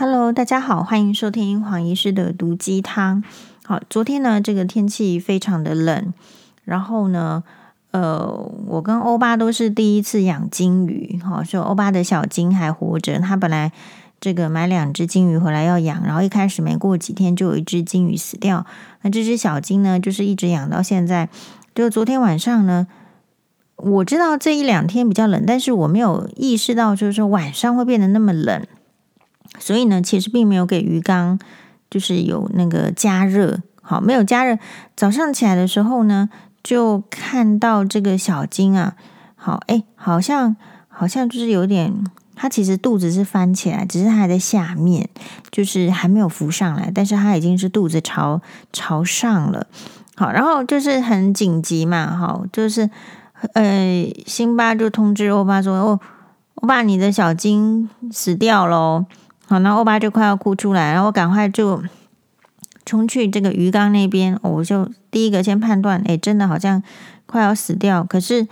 Hello，大家好，欢迎收听黄医师的毒鸡汤。好，昨天呢，这个天气非常的冷，然后呢，呃，我跟欧巴都是第一次养金鱼，哈，说欧巴的小金还活着，他本来这个买两只金鱼回来要养，然后一开始没过几天就有一只金鱼死掉，那这只小金呢，就是一直养到现在，就昨天晚上呢。我知道这一两天比较冷，但是我没有意识到，就是说晚上会变得那么冷，所以呢，其实并没有给鱼缸就是有那个加热，好，没有加热。早上起来的时候呢，就看到这个小金啊，好，哎，好像好像就是有点，它其实肚子是翻起来，只是它还在下面，就是还没有浮上来，但是它已经是肚子朝朝上了，好，然后就是很紧急嘛，好，就是。呃，辛巴就通知欧巴说：“哦，欧巴，你的小金死掉了。”好，那欧巴就快要哭出来，然后我赶快就冲去这个鱼缸那边，我就第一个先判断，哎，真的好像快要死掉。可是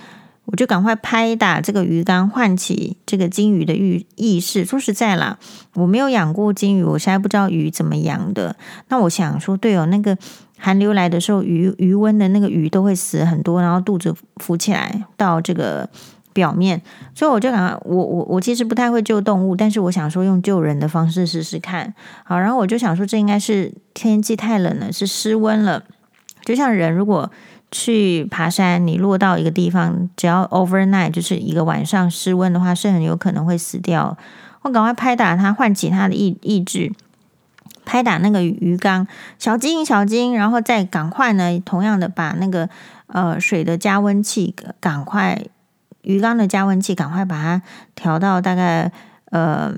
我就赶快拍打这个鱼缸，唤起这个金鱼的意意识。说实在啦，我没有养过金鱼，我实在不知道鱼怎么养的。那我想说，对哦，那个。寒流来的时候，鱼鱼温的那个鱼都会死很多，然后肚子浮起来到这个表面，所以我就想，我我我其实不太会救动物，但是我想说用救人的方式试试看。好，然后我就想说，这应该是天气太冷了，是失温了。就像人如果去爬山，你落到一个地方，只要 overnight 就是一个晚上失温的话，是很有可能会死掉。我赶快拍打它，唤起它的意意志。拍打那个鱼缸，小金小金，然后再赶快呢，同样的把那个呃水的加温器赶快鱼缸的加温器赶快把它调到大概呃，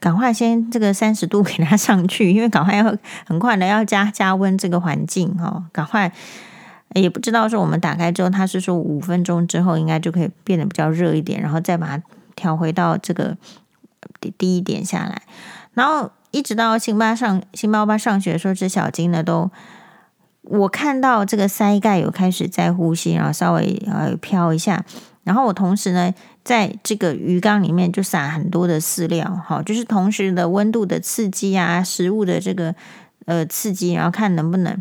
赶快先这个三十度给它上去，因为赶快要很快的要加加温这个环境哈、哦，赶快也不知道说我们打开之后，它是说五分钟之后应该就可以变得比较热一点，然后再把它调回到这个低低一点下来，然后。一直到辛巴上辛巴巴上学的时候，这小金呢都，我看到这个鳃盖有开始在呼吸，然后稍微呃飘一下，然后我同时呢在这个鱼缸里面就撒很多的饲料，好，就是同时的温度的刺激啊，食物的这个呃刺激，然后看能不能，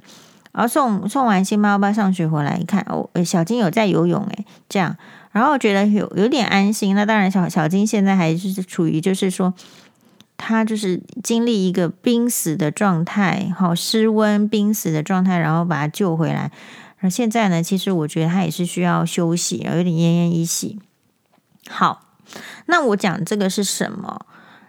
然后送送完辛巴欧巴上学回来一看，哦，小金有在游泳诶，这样，然后觉得有有点安心。那当然小小金现在还是处于就是说。他就是经历一个濒死的状态，好失温濒死的状态，然后把他救回来。而现在呢，其实我觉得他也是需要休息，然后有点奄奄一息。好，那我讲这个是什么？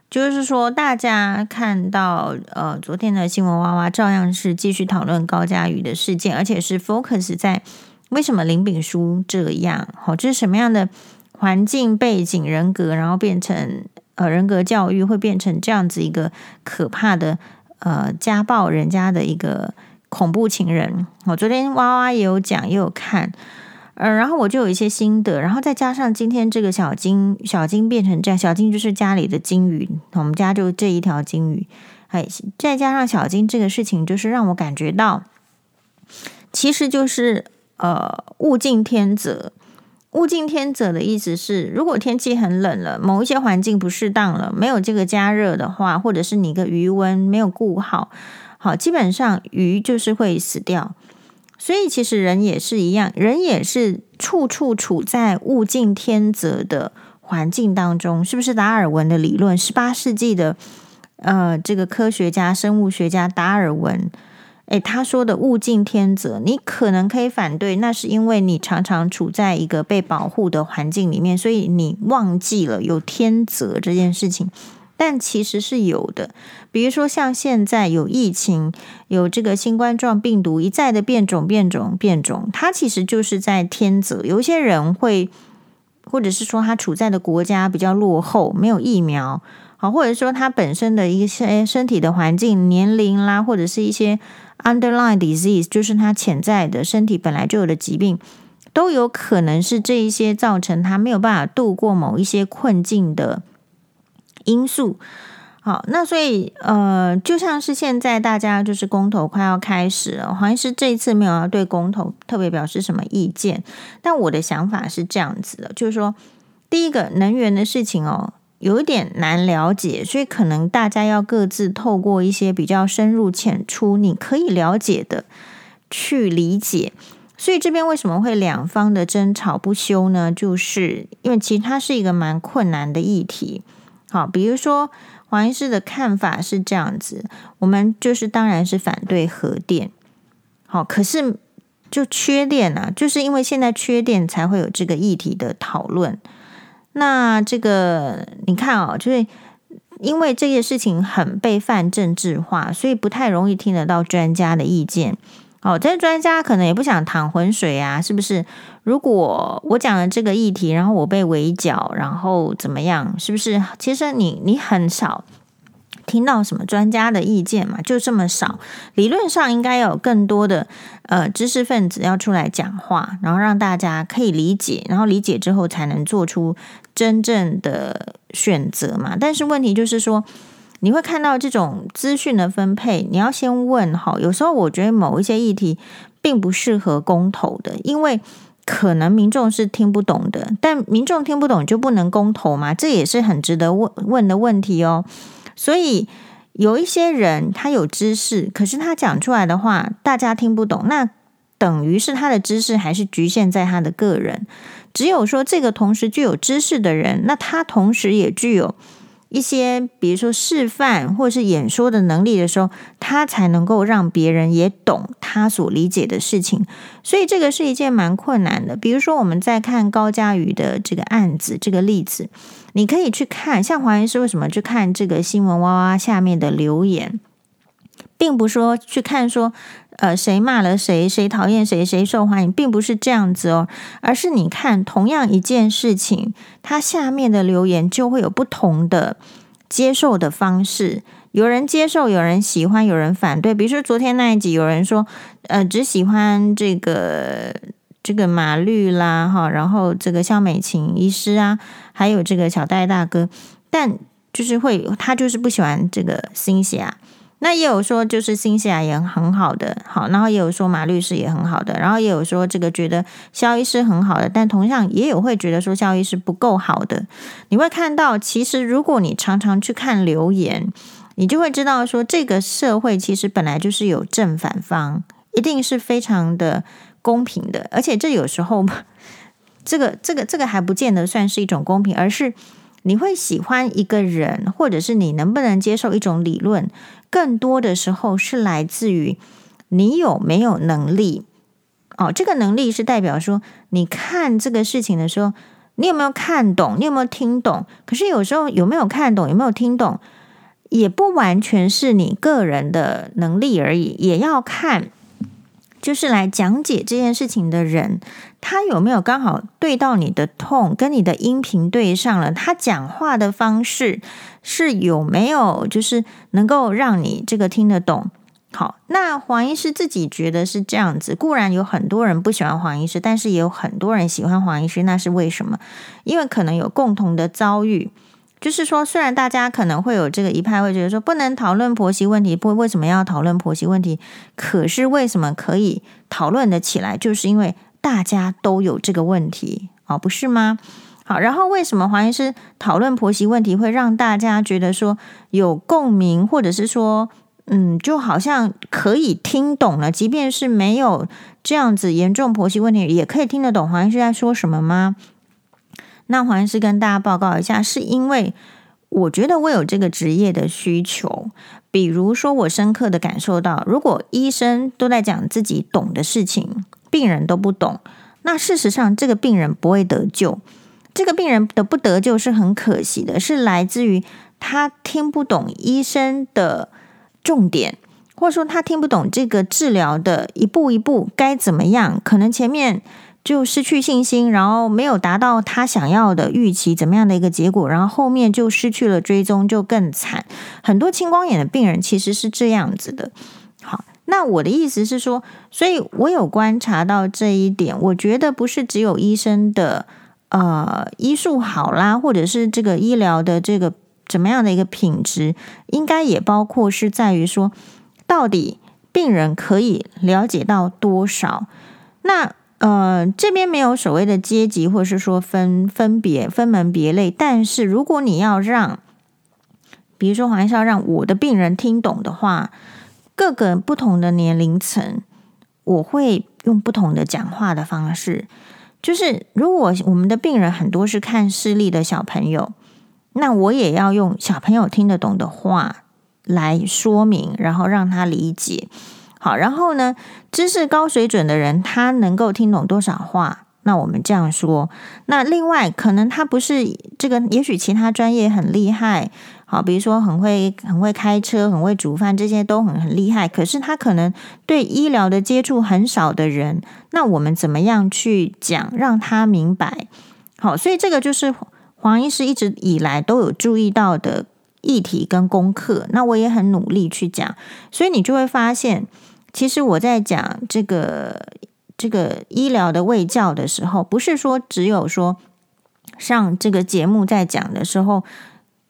就是说，大家看到呃，昨天的新闻娃娃照样是继续讨论高嘉瑜的事件，而且是 focus 在为什么林炳书这样，好，这是什么样的环境背景人格，然后变成。呃，人格教育会变成这样子一个可怕的呃家暴人家的一个恐怖情人。我昨天娃娃也有讲，也有看，呃，然后我就有一些心得，然后再加上今天这个小金小金变成这样，小金就是家里的金鱼，我们家就这一条金鱼，哎，再加上小金这个事情，就是让我感觉到，其实就是呃物竞天择。物竞天择的意思是，如果天气很冷了，某一些环境不适当了，没有这个加热的话，或者是你个余温没有顾好，好，基本上鱼就是会死掉。所以其实人也是一样，人也是处处处在物竞天择的环境当中，是不是达尔文的理论？十八世纪的呃，这个科学家、生物学家达尔文。诶，他说的物竞天择，你可能可以反对，那是因为你常常处在一个被保护的环境里面，所以你忘记了有天择这件事情。但其实是有的，比如说像现在有疫情，有这个新冠状病毒一再的变种、变种、变种，它其实就是在天择。有一些人会，或者是说他处在的国家比较落后，没有疫苗，好，或者说他本身的一些身体的环境、年龄啦，或者是一些。Underlying disease 就是他潜在的身体本来就有的疾病，都有可能是这一些造成他没有办法度过某一些困境的因素。好，那所以呃，就像是现在大家就是公投快要开始了，黄医师这一次没有要对公投特别表示什么意见，但我的想法是这样子的，就是说，第一个能源的事情哦。有一点难了解，所以可能大家要各自透过一些比较深入浅出，你可以了解的去理解。所以这边为什么会两方的争吵不休呢？就是因为其实它是一个蛮困难的议题。好，比如说黄医师的看法是这样子，我们就是当然是反对核电。好，可是就缺电啊，就是因为现在缺电才会有这个议题的讨论。那这个你看哦，就是因为这件事情很被泛政治化，所以不太容易听得到专家的意见。哦，这些专家可能也不想淌浑水啊，是不是？如果我讲了这个议题，然后我被围剿，然后怎么样？是不是？其实你你很少听到什么专家的意见嘛，就这么少。理论上应该有更多的呃知识分子要出来讲话，然后让大家可以理解，然后理解之后才能做出真正的选择嘛。但是问题就是说。你会看到这种资讯的分配，你要先问好。有时候我觉得某一些议题并不适合公投的，因为可能民众是听不懂的。但民众听不懂就不能公投吗？这也是很值得问问的问题哦。所以有一些人他有知识，可是他讲出来的话大家听不懂，那等于是他的知识还是局限在他的个人。只有说这个同时具有知识的人，那他同时也具有。一些，比如说示范或是演说的能力的时候，他才能够让别人也懂他所理解的事情。所以这个是一件蛮困难的。比如说，我们在看高佳瑜的这个案子，这个例子，你可以去看，像黄医师为什么去看这个新闻哇哇下面的留言，并不说去看说。呃，谁骂了谁，谁讨厌谁，谁受欢迎，并不是这样子哦，而是你看同样一件事情，它下面的留言就会有不同的接受的方式，有人接受，有人喜欢，有人反对。比如说昨天那一集，有人说，呃，只喜欢这个这个马律啦，哈，然后这个肖美琴医师啊，还有这个小戴大哥，但就是会，他就是不喜欢这个新霞。那也有说，就是新西兰也很好的，好，然后也有说马律师也很好的，然后也有说这个觉得萧医师很好的，但同样也有会觉得说萧医师不够好的。你会看到，其实如果你常常去看留言，你就会知道说，这个社会其实本来就是有正反方，一定是非常的公平的，而且这有时候，这个这个这个还不见得算是一种公平，而是你会喜欢一个人，或者是你能不能接受一种理论。更多的时候是来自于你有没有能力哦，这个能力是代表说，你看这个事情的时候，你有没有看懂，你有没有听懂？可是有时候有没有看懂，有没有听懂，也不完全是你个人的能力而已，也要看。就是来讲解这件事情的人，他有没有刚好对到你的痛，跟你的音频对上了？他讲话的方式是有没有，就是能够让你这个听得懂？好，那黄医师自己觉得是这样子。固然有很多人不喜欢黄医师，但是也有很多人喜欢黄医师，那是为什么？因为可能有共同的遭遇。就是说，虽然大家可能会有这个一派会觉得说不能讨论婆媳问题，不为什么要讨论婆媳问题？可是为什么可以讨论得起来？就是因为大家都有这个问题哦，不是吗？好，然后为什么黄医师讨论婆媳问题会让大家觉得说有共鸣，或者是说嗯，就好像可以听懂了，即便是没有这样子严重婆媳问题，也可以听得懂黄医师在说什么吗？那黄医师跟大家报告一下，是因为我觉得我有这个职业的需求。比如说，我深刻的感受到，如果医生都在讲自己懂的事情，病人都不懂，那事实上这个病人不会得救。这个病人的不得救是很可惜的，是来自于他听不懂医生的重点，或者说他听不懂这个治疗的一步一步该怎么样，可能前面。就失去信心，然后没有达到他想要的预期，怎么样的一个结果？然后后面就失去了追踪，就更惨。很多青光眼的病人其实是这样子的。好，那我的意思是说，所以我有观察到这一点。我觉得不是只有医生的呃医术好啦，或者是这个医疗的这个怎么样的一个品质，应该也包括是在于说，到底病人可以了解到多少？那呃，这边没有所谓的阶级，或是说分分别分门别类。但是如果你要让，比如说黄医师要让我的病人听懂的话，各个不同的年龄层，我会用不同的讲话的方式。就是如果我们的病人很多是看视力的小朋友，那我也要用小朋友听得懂的话来说明，然后让他理解。好，然后呢，知识高水准的人，他能够听懂多少话？那我们这样说。那另外，可能他不是这个，也许其他专业很厉害，好，比如说很会很会开车，很会煮饭，这些都很很厉害。可是他可能对医疗的接触很少的人，那我们怎么样去讲，让他明白？好，所以这个就是黄医师一直以来都有注意到的议题跟功课。那我也很努力去讲，所以你就会发现。其实我在讲这个这个医疗的卫教的时候，不是说只有说上这个节目在讲的时候，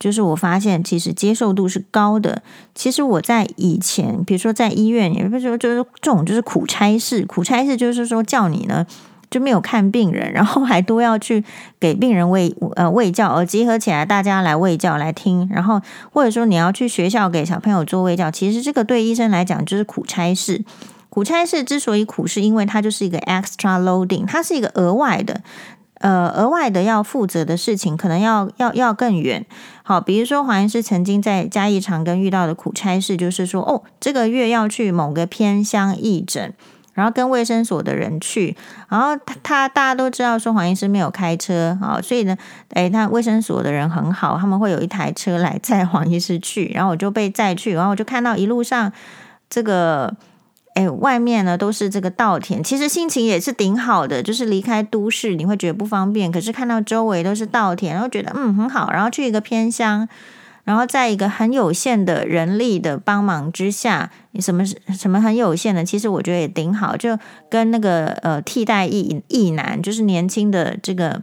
就是我发现其实接受度是高的。其实我在以前，比如说在医院，也不是说就是这种就是苦差事，苦差事就是说叫你呢。就没有看病人，然后还都要去给病人喂呃喂教，而集合起来大家来喂教来听，然后或者说你要去学校给小朋友做喂教，其实这个对医生来讲就是苦差事。苦差事之所以苦，是因为它就是一个 extra loading，它是一个额外的呃额外的要负责的事情，可能要要要更远。好，比如说黄医师曾经在嘉义长庚遇到的苦差事，就是说哦，这个月要去某个偏乡义诊。然后跟卫生所的人去，然后他他大家都知道说黄医师没有开车啊，所以呢，诶，他卫生所的人很好，他们会有一台车来载 黄医师去，然后我就被载去，然后我就看到一路上这个，诶，外面呢都是这个稻田，其实心情也是挺好的，就是离开都市你会觉得不方便，可是看到周围都是稻田，然后觉得嗯很好，然后去一个偏乡。然后在一个很有限的人力的帮忙之下，什么什么很有限的，其实我觉得也挺好，就跟那个呃替代役役男，就是年轻的这个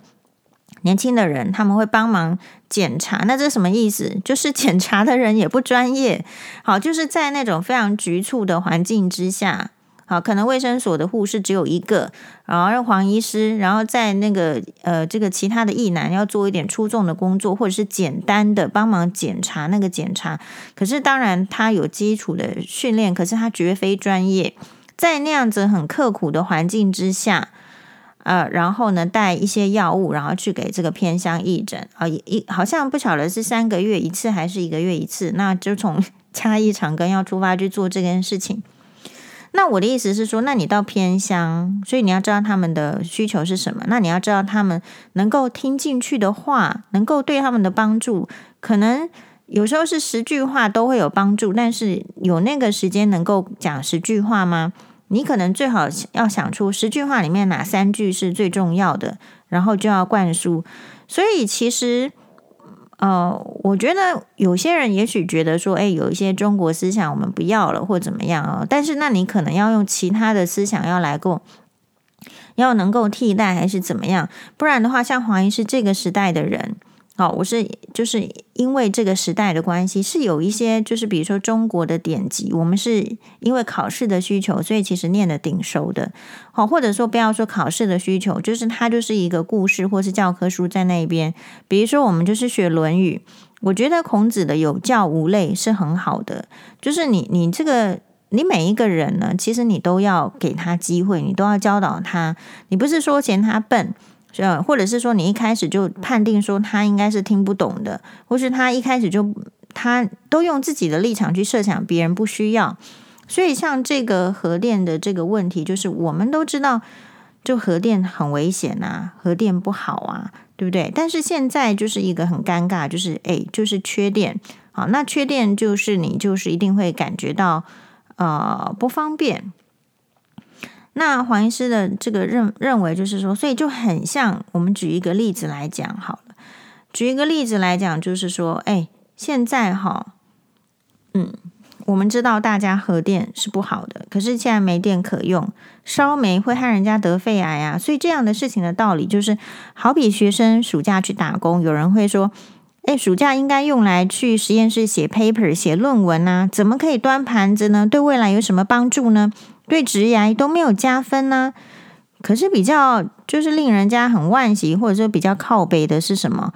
年轻的人，他们会帮忙检查，那这什么意思？就是检查的人也不专业，好，就是在那种非常局促的环境之下。好，可能卫生所的护士只有一个，然后让黄医师，然后在那个呃这个其他的役男要做一点出众的工作，或者是简单的帮忙检查那个检查。可是当然他有基础的训练，可是他绝非专业，在那样子很刻苦的环境之下，呃，然后呢带一些药物，然后去给这个偏乡义诊啊，一好像不晓得是三个月一次还是一个月一次，那就从 嘉义长庚要出发去做这件事情。那我的意思是说，那你到偏乡，所以你要知道他们的需求是什么。那你要知道他们能够听进去的话，能够对他们的帮助，可能有时候是十句话都会有帮助。但是有那个时间能够讲十句话吗？你可能最好要想出十句话里面哪三句是最重要的，然后就要灌输。所以其实。呃，我觉得有些人也许觉得说，哎，有一些中国思想我们不要了，或怎么样啊？但是那你可能要用其他的思想要来够，要能够替代还是怎么样？不然的话，像黄医师这个时代的人。好，我是就是因为这个时代的关系，是有一些就是比如说中国的典籍，我们是因为考试的需求，所以其实念的挺熟的。好，或者说不要说考试的需求，就是它就是一个故事或是教科书在那边。比如说我们就是学《论语》，我觉得孔子的有教无类是很好的。就是你你这个你每一个人呢，其实你都要给他机会，你都要教导他，你不是说嫌他笨。或者是说你一开始就判定说他应该是听不懂的，或是他一开始就他都用自己的立场去设想别人不需要，所以像这个核电的这个问题，就是我们都知道，就核电很危险啊，核电不好啊，对不对？但是现在就是一个很尴尬，就是诶，就是缺电，好，那缺电就是你就是一定会感觉到呃不方便。那黄医师的这个认认为就是说，所以就很像我们举一个例子来讲好了。举一个例子来讲，就是说，哎，现在哈，嗯，我们知道大家核电是不好的，可是现在没电可用，烧煤会害人家得肺癌啊。所以这样的事情的道理就是，好比学生暑假去打工，有人会说，哎，暑假应该用来去实验室写 paper、写论文啊，怎么可以端盘子呢？对未来有什么帮助呢？对职涯都没有加分呢，可是比较就是令人家很惋惜，或者说比较靠北的是什么？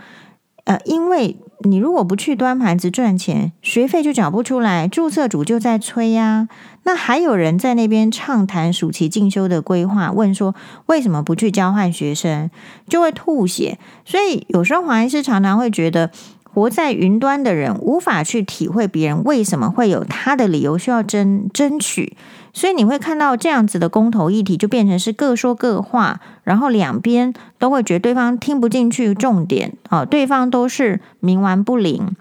呃，因为你如果不去端盘子赚钱，学费就缴不出来，注册主就在催呀。那还有人在那边畅谈暑期进修的规划，问说为什么不去交换学生，就会吐血。所以有时候华医师常常会觉得。活在云端的人无法去体会别人为什么会有他的理由需要争争取，所以你会看到这样子的公投议题就变成是各说各话，然后两边都会觉得对方听不进去重点，啊，对方都是冥顽不灵。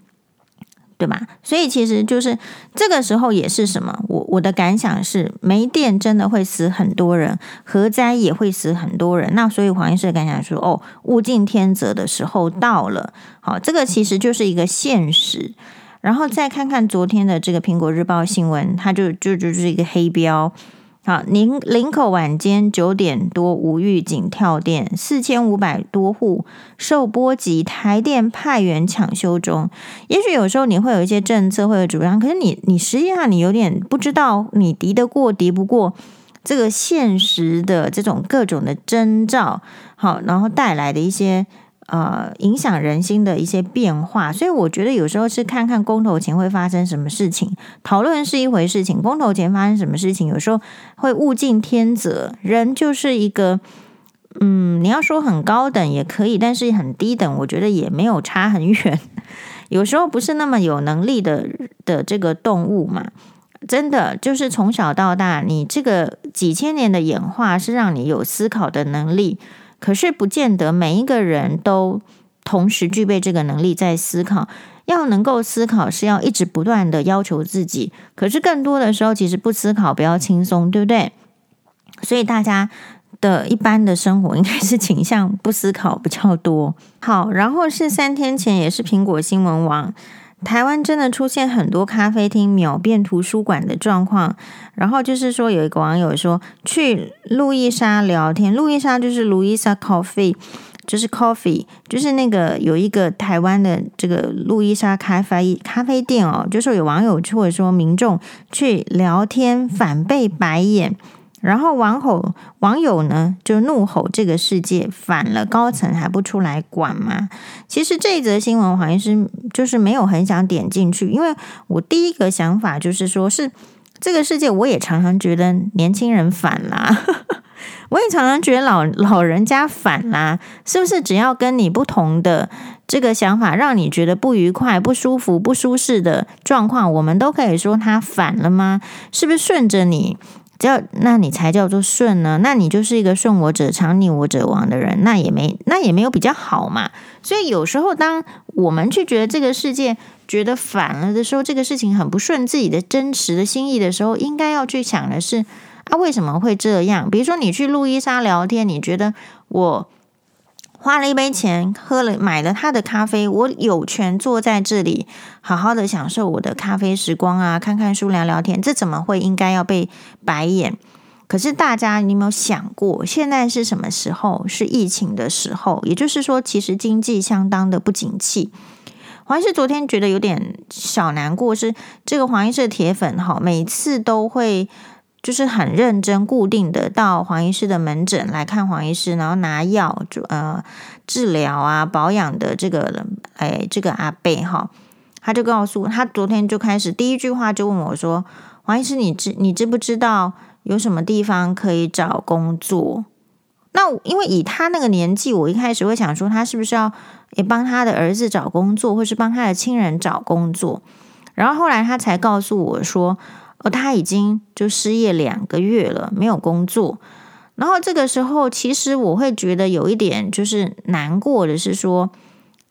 对吧？所以其实就是这个时候也是什么？我我的感想是，没电真的会死很多人，核灾也会死很多人。那所以黄医师的感想说，哦，物竞天择的时候到了。好，这个其实就是一个现实。然后再看看昨天的这个苹果日报新闻，它就就就是一个黑标。好，林林口晚间九点多无预警跳电，四千五百多户受波及，台电派员抢修中。也许有时候你会有一些政策会有主张，可是你你实际上你有点不知道你敌得过敌不过这个现实的这种各种的征兆，好，然后带来的一些。呃，影响人心的一些变化，所以我觉得有时候是看看公投前会发生什么事情，讨论是一回事情，公投前发生什么事情，有时候会物竞天择。人就是一个，嗯，你要说很高等也可以，但是很低等，我觉得也没有差很远。有时候不是那么有能力的的这个动物嘛，真的就是从小到大，你这个几千年的演化是让你有思考的能力。可是不见得每一个人都同时具备这个能力，在思考。要能够思考，是要一直不断的要求自己。可是更多的时候，其实不思考比较轻松，对不对？所以大家的一般的生活应该是倾向不思考比较多。好，然后是三天前，也是苹果新闻网。台湾真的出现很多咖啡厅秒变图书馆的状况，然后就是说有一个网友说去路易莎聊天，路易莎就是路易莎 coffee，就是 coffee，就是那个有一个台湾的这个路易莎咖啡咖啡店哦，就是有网友或者说民众去聊天，反被白眼。然后网吼网友呢就怒吼这个世界反了，高层还不出来管吗？其实这一则新闻好像是就是没有很想点进去，因为我第一个想法就是说，是这个世界我也常常觉得年轻人反啦，我也常常觉得老老人家反啦，是不是只要跟你不同的这个想法，让你觉得不愉快、不舒服、不舒适的状况，我们都可以说他反了吗？是不是顺着你？叫那你才叫做顺呢？那你就是一个顺我者昌，逆我者亡的人，那也没那也没有比较好嘛。所以有时候，当我们去觉得这个世界觉得反了的时候，这个事情很不顺自己的真实的心意的时候，应该要去想的是啊，为什么会这样？比如说你去路易莎聊天，你觉得我。花了一杯钱，喝了买了他的咖啡，我有权坐在这里，好好的享受我的咖啡时光啊，看看书，聊聊天，这怎么会应该要被白眼？可是大家，你有没有想过，现在是什么时候？是疫情的时候，也就是说，其实经济相当的不景气。黄医师昨天觉得有点小难过，是这个黄医师的铁粉哈，每次都会。就是很认真、固定的到黄医师的门诊来看黄医师，然后拿药就、呃治疗啊、保养的这个，哎，这个阿伯哈，他就告诉他，昨天就开始第一句话就问我说：“黄医师，你知你知不知道有什么地方可以找工作？”那因为以他那个年纪，我一开始会想说，他是不是要也帮他的儿子找工作，或是帮他的亲人找工作？然后后来他才告诉我说。哦，他已经就失业两个月了，没有工作。然后这个时候，其实我会觉得有一点就是难过的是说，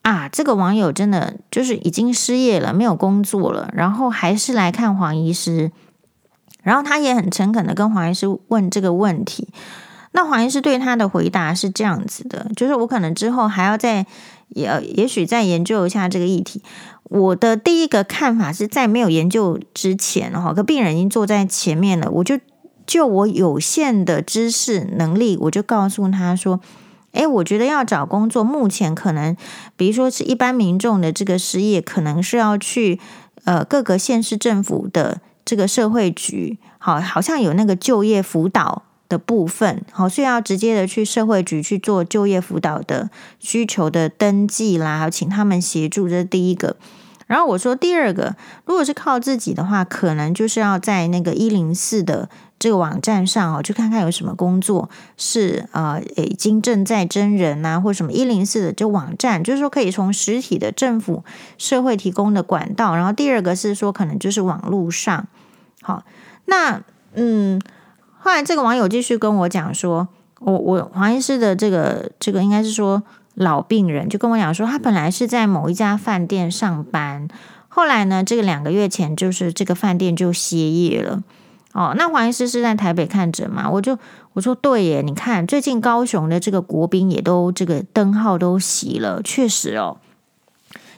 啊，这个网友真的就是已经失业了，没有工作了，然后还是来看黄医师。然后他也很诚恳的跟黄医师问这个问题。那黄医师对他的回答是这样子的，就是我可能之后还要再也也许再研究一下这个议题。我的第一个看法是在没有研究之前，哈，个病人已经坐在前面了，我就就我有限的知识能力，我就告诉他说：“诶，我觉得要找工作，目前可能，比如说是一般民众的这个失业，可能是要去呃各个县市政府的这个社会局，好，好像有那个就业辅导。”的部分，好，所以要直接的去社会局去做就业辅导的需求的登记啦，还有请他们协助，这是第一个。然后我说第二个，如果是靠自己的话，可能就是要在那个一零四的这个网站上哦，去看看有什么工作是呃已经正在征人啊，或什么一零四的这网站，就是说可以从实体的政府社会提供的管道。然后第二个是说，可能就是网络上。好，那嗯，后来这个网友继续跟我讲说，我我黄医师的这个这个应该是说。老病人就跟我讲说，他本来是在某一家饭店上班，后来呢，这个两个月前就是这个饭店就歇业了。哦，那黄医师是在台北看诊嘛？我就我说对耶，你看最近高雄的这个国宾也都这个灯号都熄了，确实哦。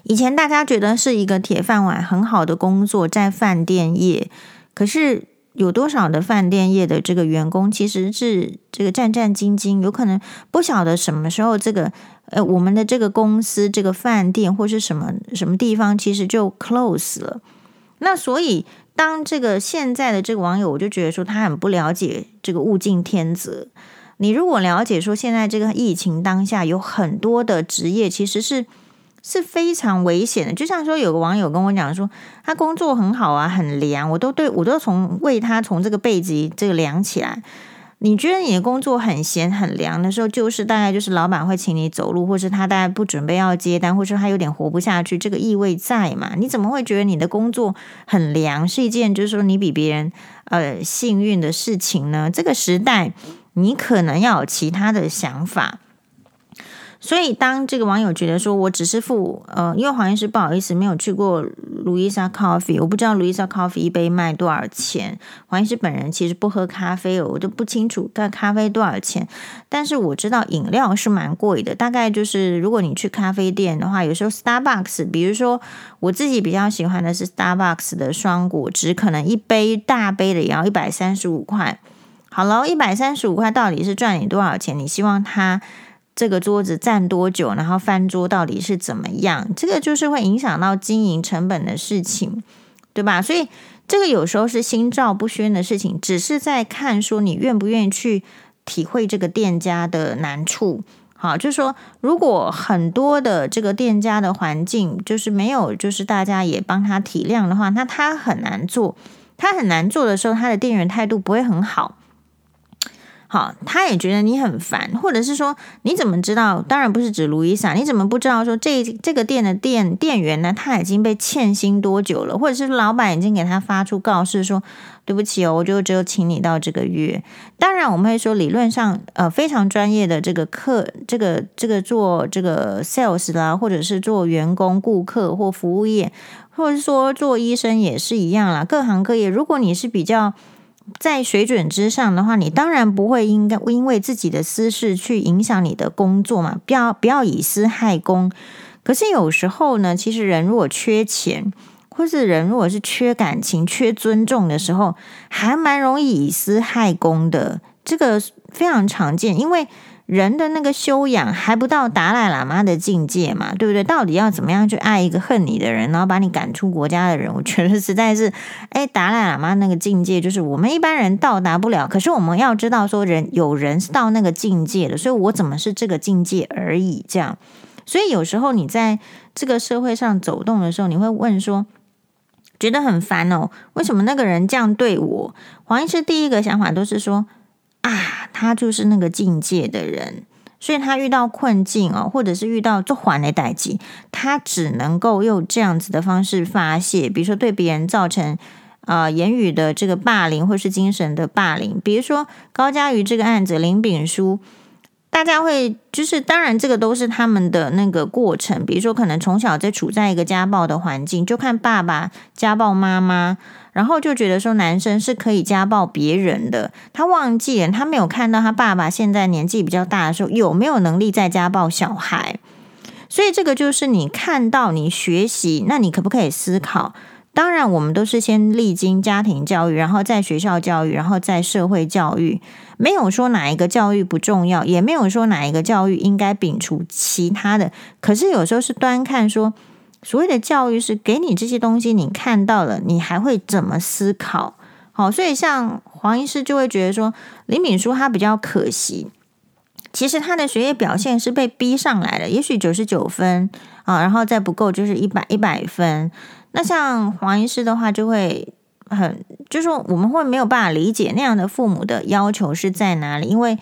以前大家觉得是一个铁饭碗很好的工作，在饭店业，可是。有多少的饭店业的这个员工其实是这个战战兢兢，有可能不晓得什么时候这个呃我们的这个公司这个饭店或是什么什么地方其实就 close 了。那所以当这个现在的这个网友，我就觉得说他很不了解这个物竞天择。你如果了解说现在这个疫情当下有很多的职业其实是。是非常危险的，就像说有个网友跟我讲说，他工作很好啊，很凉，我都对我都从为他从这个被子这个凉起来。你觉得你的工作很闲很凉的时候，就是大概就是老板会请你走路，或是他大概不准备要接单，或是他有点活不下去，这个意味在嘛？你怎么会觉得你的工作很凉是一件就是说你比别人呃幸运的事情呢？这个时代你可能要有其他的想法。所以，当这个网友觉得说，我只是付呃，因为黄医师不好意思没有去过 Louisa Coffee，我不知道 Louisa Coffee 一杯卖多少钱。黄医师本人其实不喝咖啡，我都不清楚它咖啡多少钱。但是我知道饮料是蛮贵的，大概就是如果你去咖啡店的话，有时候 Starbucks，比如说我自己比较喜欢的是 Starbucks 的双果汁，可能一杯大杯的也要一百三十五块。好了，一百三十五块到底是赚你多少钱？你希望它？这个桌子站多久，然后翻桌到底是怎么样？这个就是会影响到经营成本的事情，对吧？所以这个有时候是心照不宣的事情，只是在看说你愿不愿意去体会这个店家的难处。好，就是说，如果很多的这个店家的环境就是没有，就是大家也帮他体谅的话，那他很难做。他很难做的时候，他的店员态度不会很好。好，他也觉得你很烦，或者是说你怎么知道？当然不是指卢伊莎，你怎么不知道说这这个店的店店员呢？他已经被欠薪多久了？或者是老板已经给他发出告示说，对不起哦，我就只有请你到这个月。当然我们会说理论上呃非常专业的这个客，这个这个做这个 sales 啦，或者是做员工、顾客或服务业，或者是说做医生也是一样啦，各行各业，如果你是比较。在水准之上的话，你当然不会应该因为自己的私事去影响你的工作嘛，不要不要以私害公。可是有时候呢，其实人如果缺钱，或是人如果是缺感情、缺尊重的时候，还蛮容易以私害公的，这个非常常见，因为。人的那个修养还不到达赖喇嘛的境界嘛，对不对？到底要怎么样去爱一个恨你的人，然后把你赶出国家的人？我觉得实在是，哎，达赖喇嘛那个境界就是我们一般人到达不了。可是我们要知道，说人有人是到那个境界的，所以我怎么是这个境界而已？这样，所以有时候你在这个社会上走动的时候，你会问说，觉得很烦哦，为什么那个人这样对我？黄医师第一个想法都是说。啊，他就是那个境界的人，所以他遇到困境哦，或者是遇到做缓的代际，他只能够用这样子的方式发泄，比如说对别人造成呃言语的这个霸凌，或是精神的霸凌。比如说高嘉瑜这个案子，林炳书，大家会就是当然这个都是他们的那个过程，比如说可能从小在处在一个家暴的环境，就看爸爸家暴妈妈。然后就觉得说男生是可以家暴别人的，他忘记了，他没有看到他爸爸现在年纪比较大的时候有没有能力在家暴小孩，所以这个就是你看到你学习，那你可不可以思考？当然，我们都是先历经家庭教育，然后在学校教育，然后在社会教育，没有说哪一个教育不重要，也没有说哪一个教育应该摒除其他的。可是有时候是端看说。所谓的教育是给你这些东西，你看到了，你还会怎么思考？好，所以像黄医师就会觉得说，林敏书他比较可惜。其实他的学业表现是被逼上来的，也许九十九分啊，然后再不够就是一百一百分。那像黄医师的话，就会很，就是说我们会没有办法理解那样的父母的要求是在哪里，因为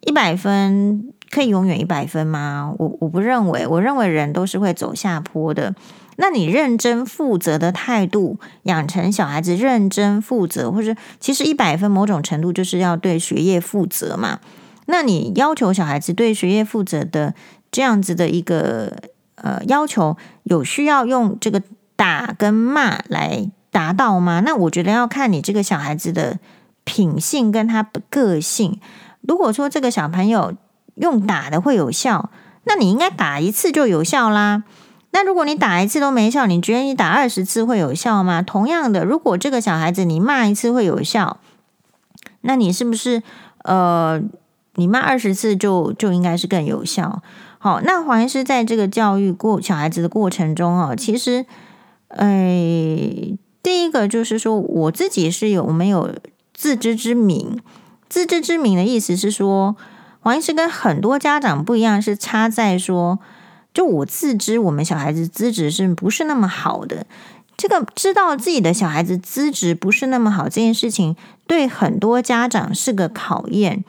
一百分可以永远一百分吗？我我不认为，我认为人都是会走下坡的。那你认真负责的态度，养成小孩子认真负责，或者其实一百分某种程度就是要对学业负责嘛。那你要求小孩子对学业负责的这样子的一个呃要求，有需要用这个打跟骂来达到吗？那我觉得要看你这个小孩子的品性跟他的个性。如果说这个小朋友用打的会有效，那你应该打一次就有效啦。那如果你打一次都没效，你觉得你打二十次会有效吗？同样的，如果这个小孩子你骂一次会有效，那你是不是呃？你骂二十次就就应该是更有效。好，那黄医师在这个教育过小孩子的过程中啊，其实，哎，第一个就是说，我自己是有没有自知之明。自知之明的意思是说，黄医师跟很多家长不一样，是差在说，就我自知我们小孩子资质是不是那么好的。这个知道自己的小孩子资质不是那么好这件事情，对很多家长是个考验。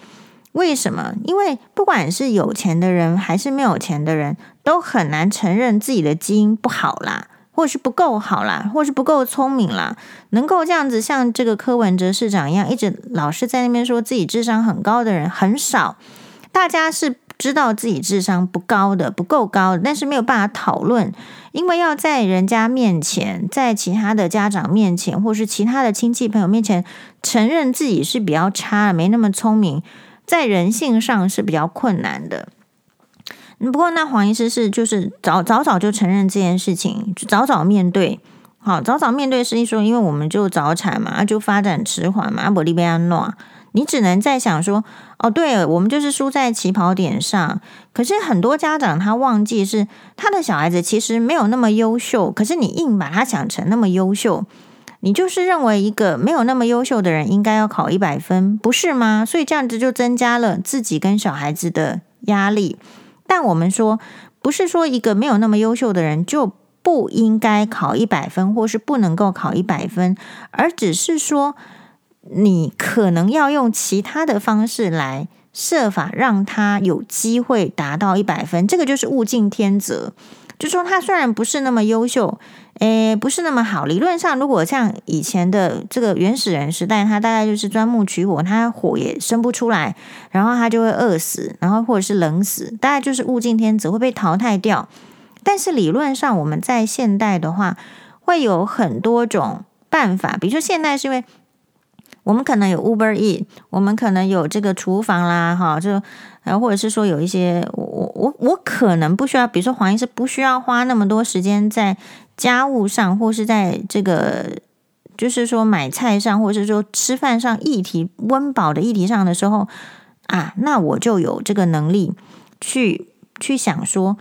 为什么？因为不管是有钱的人还是没有钱的人，都很难承认自己的基因不好啦，或是不够好啦，或是不够聪明啦。能够这样子像这个柯文哲市长一样，一直老是在那边说自己智商很高的人很少。大家是知道自己智商不高的，不够高，但是没有办法讨论，因为要在人家面前，在其他的家长面前，或是其他的亲戚朋友面前，承认自己是比较差，没那么聪明。在人性上是比较困难的。不过，那黄医师是就是早早早就承认这件事情，早早面对。好，早早面对是因说，因为我们就早产嘛，就发展迟缓嘛，阿伯利贝安诺，你只能在想说，哦，对，我们就是输在起跑点上。可是很多家长他忘记是他的小孩子其实没有那么优秀，可是你硬把他想成那么优秀。你就是认为一个没有那么优秀的人应该要考一百分，不是吗？所以这样子就增加了自己跟小孩子的压力。但我们说，不是说一个没有那么优秀的人就不应该考一百分，或是不能够考一百分，而只是说你可能要用其他的方式来设法让他有机会达到一百分。这个就是物竞天择。就说他虽然不是那么优秀，诶，不是那么好。理论上，如果像以前的这个原始人时代，他大概就是钻木取火，他火也生不出来，然后他就会饿死，然后或者是冷死，大概就是物竞天择会被淘汰掉。但是理论上，我们在现代的话，会有很多种办法，比如说现代是因为。我们可能有 Uber Eat，我们可能有这个厨房啦，哈，就然后或者是说有一些，我我我可能不需要，比如说黄医师不需要花那么多时间在家务上，或是在这个就是说买菜上，或者是说吃饭上议题温饱的议题上的时候啊，那我就有这个能力去去想说，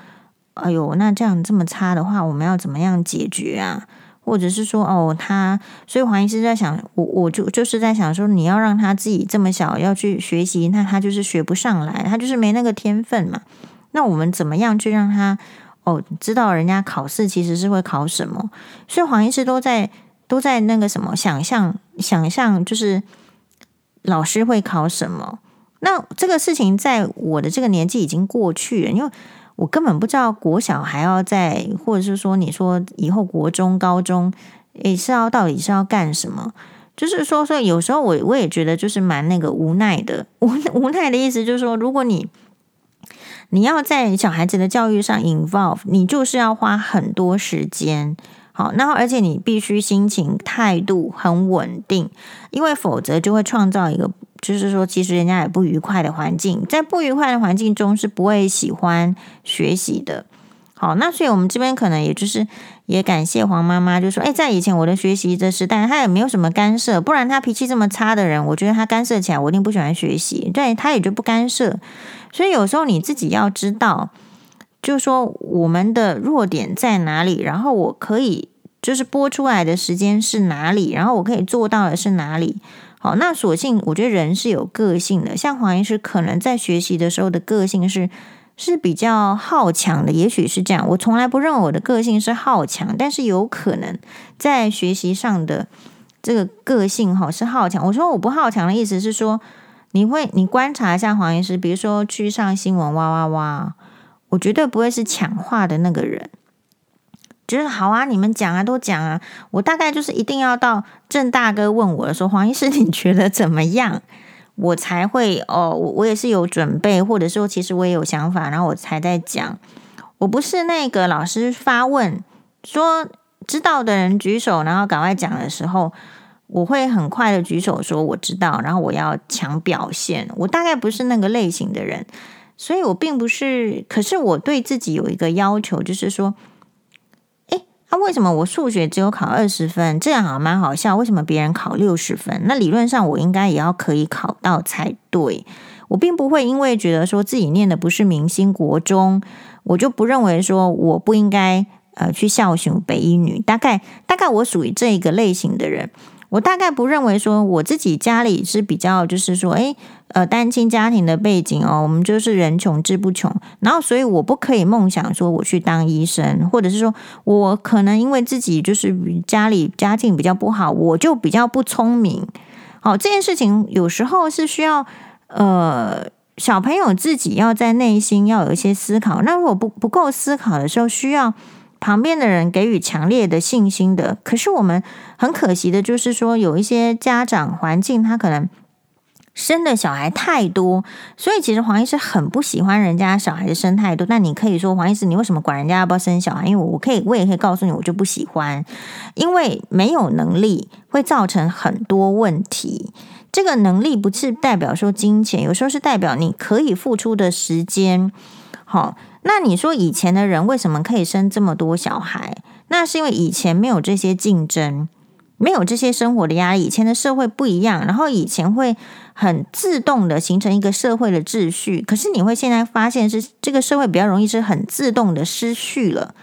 哎呦，那这样这么差的话，我们要怎么样解决啊？或者是说哦，他所以黄医师在想，我我就就是在想说，你要让他自己这么小要去学习，那他就是学不上来，他就是没那个天分嘛。那我们怎么样去让他哦知道人家考试其实是会考什么？所以黄医师都在都在那个什么想象想象，就是老师会考什么？那这个事情在我的这个年纪已经过去了，因为。我根本不知道国小还要在，或者是说你说以后国中、高中，诶是要到底是要干什么？就是说，所以有时候我我也觉得就是蛮那个无奈的。无 无奈的意思就是说，如果你你要在小孩子的教育上 involve，你就是要花很多时间。好，然后而且你必须心情态度很稳定，因为否则就会创造一个。就是说，其实人家也不愉快的环境，在不愉快的环境中是不会喜欢学习的。好，那所以我们这边可能也就是也感谢黄妈妈，就说，哎，在以前我的学习的时代，他也没有什么干涉，不然他脾气这么差的人，我觉得他干涉起来，我一定不喜欢学习。对，他也就不干涉。所以有时候你自己要知道，就是说我们的弱点在哪里，然后我可以就是播出来的时间是哪里，然后我可以做到的是哪里。好，那所幸我觉得人是有个性的，像黄医师可能在学习的时候的个性是是比较好强的，也许是这样。我从来不认为我的个性是好强，但是有可能在学习上的这个个性哈是好强。我说我不好强的意思是说，你会你观察一下黄医师，比如说去上新闻哇哇哇，我绝对不会是抢话的那个人。就是好啊，你们讲啊，都讲啊。我大概就是一定要到郑大哥问我的时候，黄医师你觉得怎么样？我才会哦，我我也是有准备，或者说其实我也有想法，然后我才在讲。我不是那个老师发问说知道的人举手，然后赶快讲的时候，我会很快的举手说我知道，然后我要抢表现。我大概不是那个类型的人，所以我并不是。可是我对自己有一个要求，就是说。啊、为什么我数学只有考二十分？这样好像蛮好笑。为什么别人考六十分？那理论上我应该也要可以考到才对。我并不会因为觉得说自己念的不是明星国中，我就不认为说我不应该呃去孝行北一女。大概大概我属于这一个类型的人。我大概不认为说我自己家里是比较就是说，诶，呃，单亲家庭的背景哦，我们就是人穷志不穷，然后所以我不可以梦想说我去当医生，或者是说我可能因为自己就是家里家境比较不好，我就比较不聪明。好，这件事情有时候是需要呃小朋友自己要在内心要有一些思考。那如果不不够思考的时候，需要。旁边的人给予强烈的信心的，可是我们很可惜的，就是说有一些家长环境，他可能生的小孩太多，所以其实黄医师很不喜欢人家小孩子生太多。但你可以说黄医师，你为什么管人家要不要生小孩？因为我可以，我也可以告诉你，我就不喜欢，因为没有能力会造成很多问题。这个能力不是代表说金钱，有时候是代表你可以付出的时间。好。那你说以前的人为什么可以生这么多小孩？那是因为以前没有这些竞争，没有这些生活的压力。以前的社会不一样，然后以前会很自动的形成一个社会的秩序。可是你会现在发现是这个社会比较容易是很自动的失序了。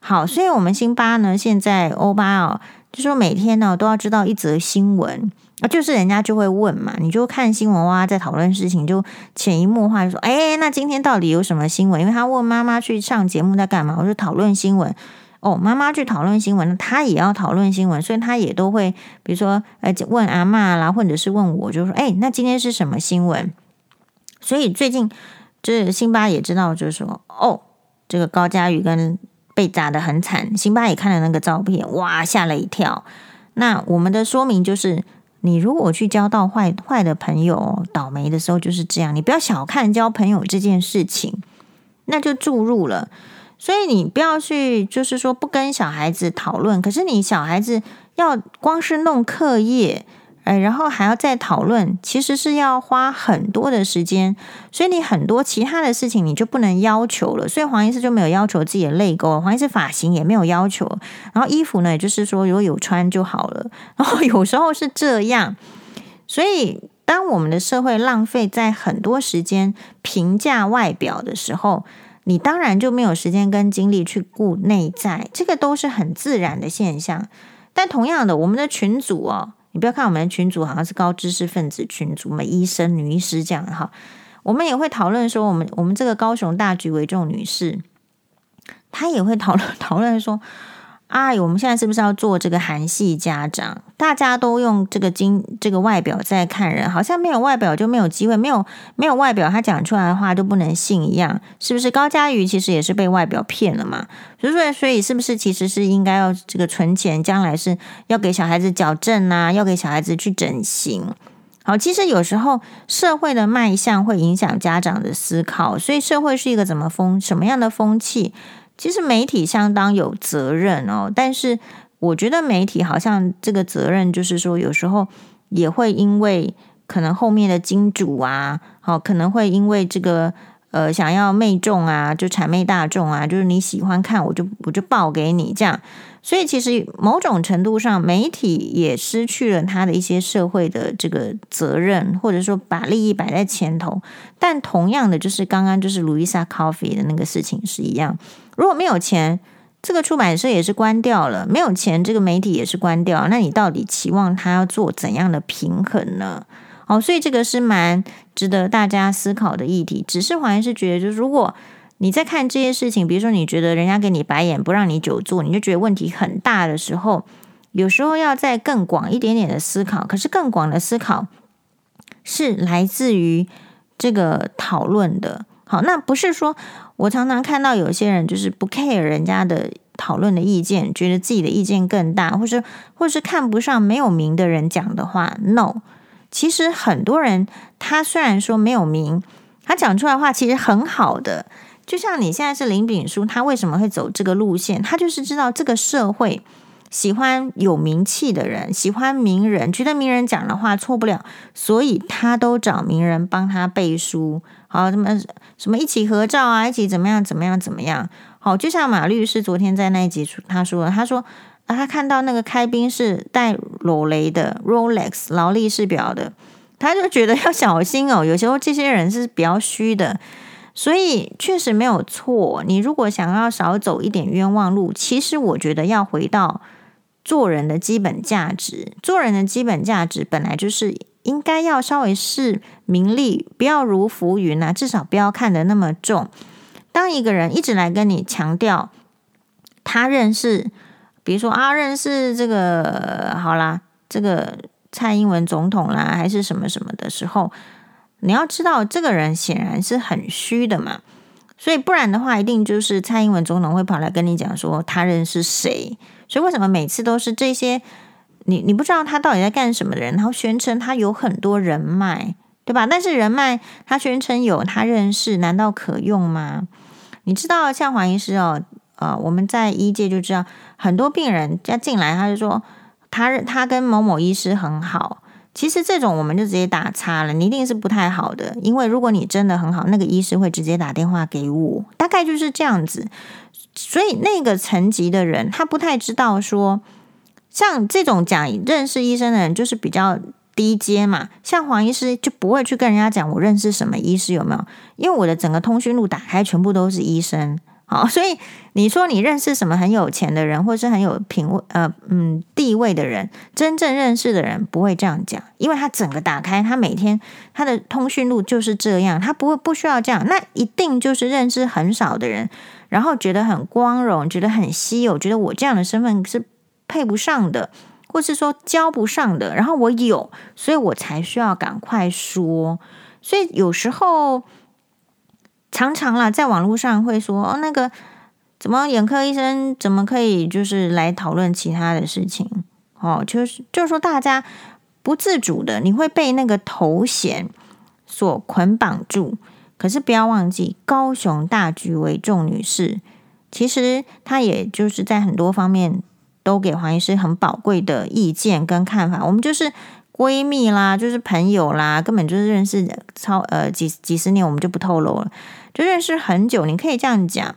好，所以我们辛巴呢，现在欧巴哦，就说每天呢都要知道一则新闻。啊，就是人家就会问嘛，你就看新闻哇，在讨论事情，就潜移默化就说，哎，那今天到底有什么新闻？因为他问妈妈去上节目在干嘛，我就讨论新闻。哦，妈妈去讨论新闻，他也要讨论新闻，所以他也都会，比如说，呃，问阿嬷啦，或者是问我，就说，哎，那今天是什么新闻？所以最近就是辛巴也知道，就是说，哦，这个高嘉宇跟被砸得很惨，辛巴也看了那个照片，哇，吓了一跳。那我们的说明就是。你如果去交到坏坏的朋友，倒霉的时候就是这样。你不要小看交朋友这件事情，那就注入了。所以你不要去，就是说不跟小孩子讨论。可是你小孩子要光是弄课业。哎，然后还要再讨论，其实是要花很多的时间，所以你很多其他的事情你就不能要求了。所以黄医师就没有要求自己的泪沟，黄医师发型也没有要求，然后衣服呢，也就是说如果有穿就好了。然后有时候是这样，所以当我们的社会浪费在很多时间评价外表的时候，你当然就没有时间跟精力去顾内在，这个都是很自然的现象。但同样的，我们的群组哦。你不要看我们的群主好像是高知识分子群主，我们医生、女医师这样哈，我们也会讨论说，我们我们这个高雄大局为重女士，她也会讨论讨论说。哎，我们现在是不是要做这个韩系家长？大家都用这个经这个外表在看人，好像没有外表就没有机会，没有没有外表，他讲出来的话就不能信一样，是不是？高嘉瑜其实也是被外表骗了嘛？所以说，所以是不是其实是应该要这个存钱，将来是要给小孩子矫正啊，要给小孩子去整形？好，其实有时候社会的脉象会影响家长的思考，所以社会是一个怎么风什么样的风气？其实媒体相当有责任哦，但是我觉得媒体好像这个责任就是说，有时候也会因为可能后面的金主啊，好，可能会因为这个呃想要媚众啊，就谄媚大众啊，就是你喜欢看我就我就报给你这样，所以其实某种程度上，媒体也失去了他的一些社会的这个责任，或者说把利益摆在前头。但同样的，就是刚刚就是 Louisa Coffee 的那个事情是一样。如果没有钱，这个出版社也是关掉了，没有钱，这个媒体也是关掉，那你到底期望他要做怎样的平衡呢？哦，所以这个是蛮值得大家思考的议题。只是黄医师觉得，就是如果你在看这些事情，比如说你觉得人家给你白眼，不让你久坐，你就觉得问题很大的时候，有时候要再更广一点点的思考。可是更广的思考是来自于这个讨论的。好，那不是说我常常看到有些人就是不 care 人家的讨论的意见，觉得自己的意见更大，或是或是看不上没有名的人讲的话。No，其实很多人他虽然说没有名，他讲出来话其实很好的。就像你现在是林炳书，他为什么会走这个路线？他就是知道这个社会喜欢有名气的人，喜欢名人，觉得名人讲的话错不了，所以他都找名人帮他背书。好，什么什么一起合照啊，一起怎么样怎么样怎么样？好，就像马律师昨天在那一集他说，他说啊，他看到那个开宾是戴劳雷的 Rolex 劳力士表的，他就觉得要小心哦。有时候这些人是比较虚的，所以确实没有错。你如果想要少走一点冤枉路，其实我觉得要回到做人的基本价值。做人的基本价值本来就是。应该要稍微视名利，不要如浮云啊，至少不要看得那么重。当一个人一直来跟你强调他认识，比如说啊，认识这个好啦，这个蔡英文总统啦，还是什么什么的时候，你要知道这个人显然是很虚的嘛。所以不然的话，一定就是蔡英文总统会跑来跟你讲说他认识谁。所以为什么每次都是这些？你你不知道他到底在干什么的人，然后宣称他有很多人脉，对吧？但是人脉他宣称有，他认识，难道可用吗？你知道，像黄医师哦，呃，我们在医界就知道，很多病人家进来，他就说他他跟某某医师很好。其实这种我们就直接打叉了，你一定是不太好的，因为如果你真的很好，那个医师会直接打电话给我，大概就是这样子。所以那个层级的人，他不太知道说。像这种讲认识医生的人，就是比较低阶嘛。像黄医师就不会去跟人家讲我认识什么医师有没有？因为我的整个通讯录打开全部都是医生，好，所以你说你认识什么很有钱的人，或是很有品位呃嗯地位的人，真正认识的人不会这样讲，因为他整个打开，他每天他的通讯录就是这样，他不会不需要这样，那一定就是认识很少的人，然后觉得很光荣，觉得很稀有，觉得我这样的身份是。配不上的，或是说交不上的，然后我有，所以我才需要赶快说。所以有时候常常啦，在网络上会说哦，那个怎么眼科医生怎么可以就是来讨论其他的事情？哦，就是就是说大家不自主的，你会被那个头衔所捆绑住。可是不要忘记，高雄大局为重女士，其实她也就是在很多方面。都给黄医师很宝贵的意见跟看法，我们就是闺蜜啦，就是朋友啦，根本就是认识超呃几几十年，我们就不透露了，就认识很久。你可以这样讲，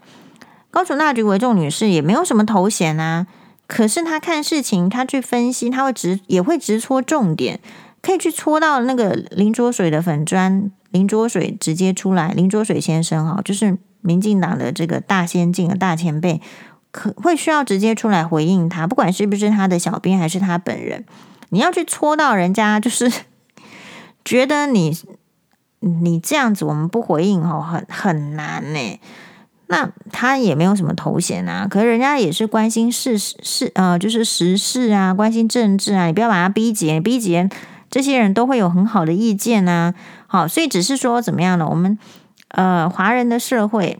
高雄大局为重女士也没有什么头衔啊，可是她看事情，她去分析，她会直也会直戳重点，可以去戳到那个林卓水的粉专，林卓水直接出来，林卓水先生哈，就是民进党的这个大先进的大前辈。可会需要直接出来回应他，不管是不是他的小编还是他本人，你要去戳到人家，就是 觉得你你这样子我们不回应哦，很很难呢。那他也没有什么头衔啊，可是人家也是关心事事呃，就是时事啊，关心政治啊，你不要把他逼急，逼急这些人都会有很好的意见啊。好，所以只是说怎么样呢？我们呃，华人的社会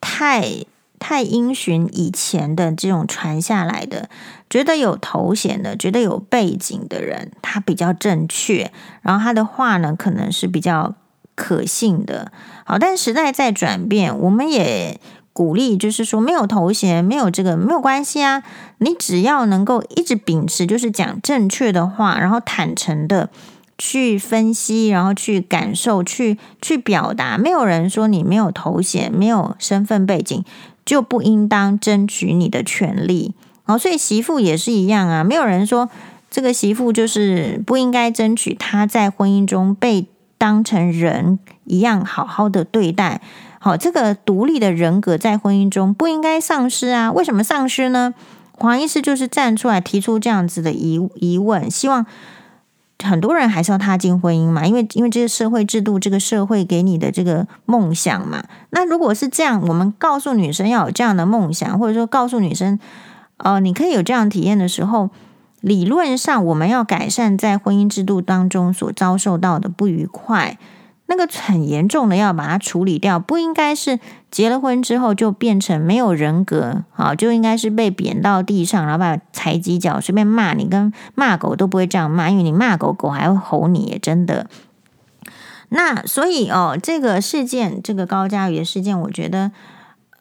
太。太因循以前的这种传下来的，觉得有头衔的，觉得有背景的人，他比较正确，然后他的话呢，可能是比较可信的。好，但时代在转变，我们也鼓励，就是说没有头衔，没有这个没有关系啊，你只要能够一直秉持，就是讲正确的话，然后坦诚的去分析，然后去感受，去去表达。没有人说你没有头衔，没有身份背景。就不应当争取你的权利，好，所以媳妇也是一样啊。没有人说这个媳妇就是不应该争取她在婚姻中被当成人一样好好的对待，好，这个独立的人格在婚姻中不应该丧失啊？为什么丧失呢？黄医师就是站出来提出这样子的疑疑问，希望很多人还是要踏进婚姻嘛，因为因为这个社会制度，这个社会给你的这个梦想嘛。那如果是这样，我们告诉女生要有这样的梦想，或者说告诉女生，哦、呃，你可以有这样体验的时候，理论上我们要改善在婚姻制度当中所遭受到的不愉快。那个很严重的要把它处理掉，不应该是结了婚之后就变成没有人格，好，就应该是被贬到地上，然后把踩几脚，随便骂你，跟骂狗都不会这样骂，因为你骂狗狗还会吼你，真的。那所以哦，这个事件，这个高嘉瑜的事件，我觉得，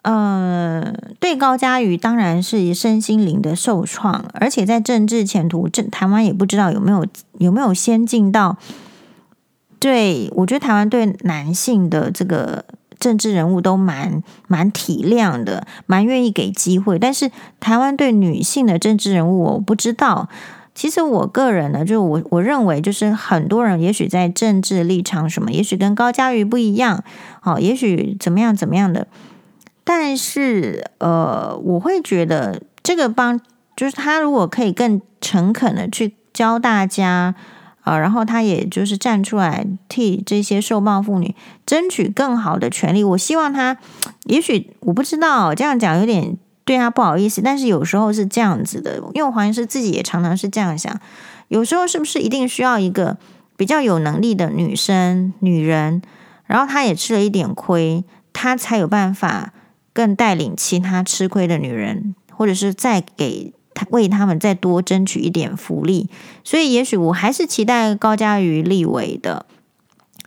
呃，对高嘉瑜当然是身心灵的受创，而且在政治前途，这台湾也不知道有没有有没有先进到。对，我觉得台湾对男性的这个政治人物都蛮蛮体谅的，蛮愿意给机会。但是台湾对女性的政治人物，我不知道。其实我个人呢，就我我认为，就是很多人也许在政治立场什么，也许跟高嘉瑜不一样，好，也许怎么样怎么样的。但是呃，我会觉得这个帮，就是他如果可以更诚恳的去教大家。啊，然后他也就是站出来替这些受暴妇女争取更好的权利。我希望他，也许我不知道这样讲有点对他不好意思，但是有时候是这样子的，因为黄医师自己也常常是这样想。有时候是不是一定需要一个比较有能力的女生、女人，然后她也吃了一点亏，她才有办法更带领其他吃亏的女人，或者是再给。为他们再多争取一点福利，所以也许我还是期待高嘉瑜立委的，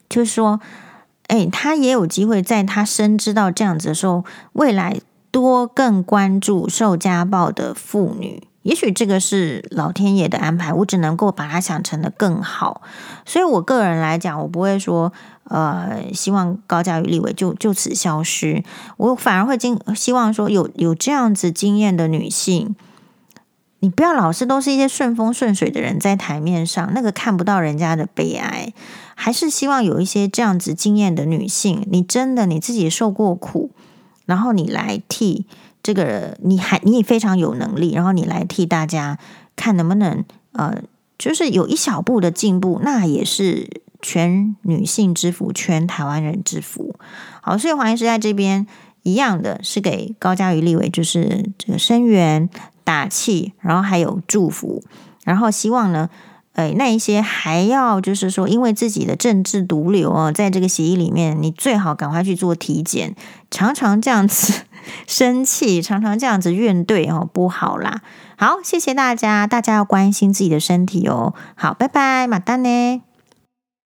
就是说，哎，他也有机会在他深知到这样子的时候，未来多更关注受家暴的妇女。也许这个是老天爷的安排，我只能够把它想成的更好。所以我个人来讲，我不会说，呃，希望高嘉瑜立委就就此消失，我反而会经希望说有有这样子经验的女性。你不要老是都是一些顺风顺水的人在台面上，那个看不到人家的悲哀，还是希望有一些这样子经验的女性，你真的你自己受过苦，然后你来替这个，你还你也非常有能力，然后你来替大家看能不能呃，就是有一小步的进步，那也是全女性之福，全台湾人之福。好，所以黄医师在这边一样的是给高嘉瑜立委，就是这个声援。打气，然后还有祝福，然后希望呢，诶，那一些还要就是说，因为自己的政治毒瘤哦，在这个协议里面，你最好赶快去做体检，常常这样子 生气，常常这样子怨怼哦，不好啦。好，谢谢大家，大家要关心自己的身体哦。好，拜拜，马丹呢。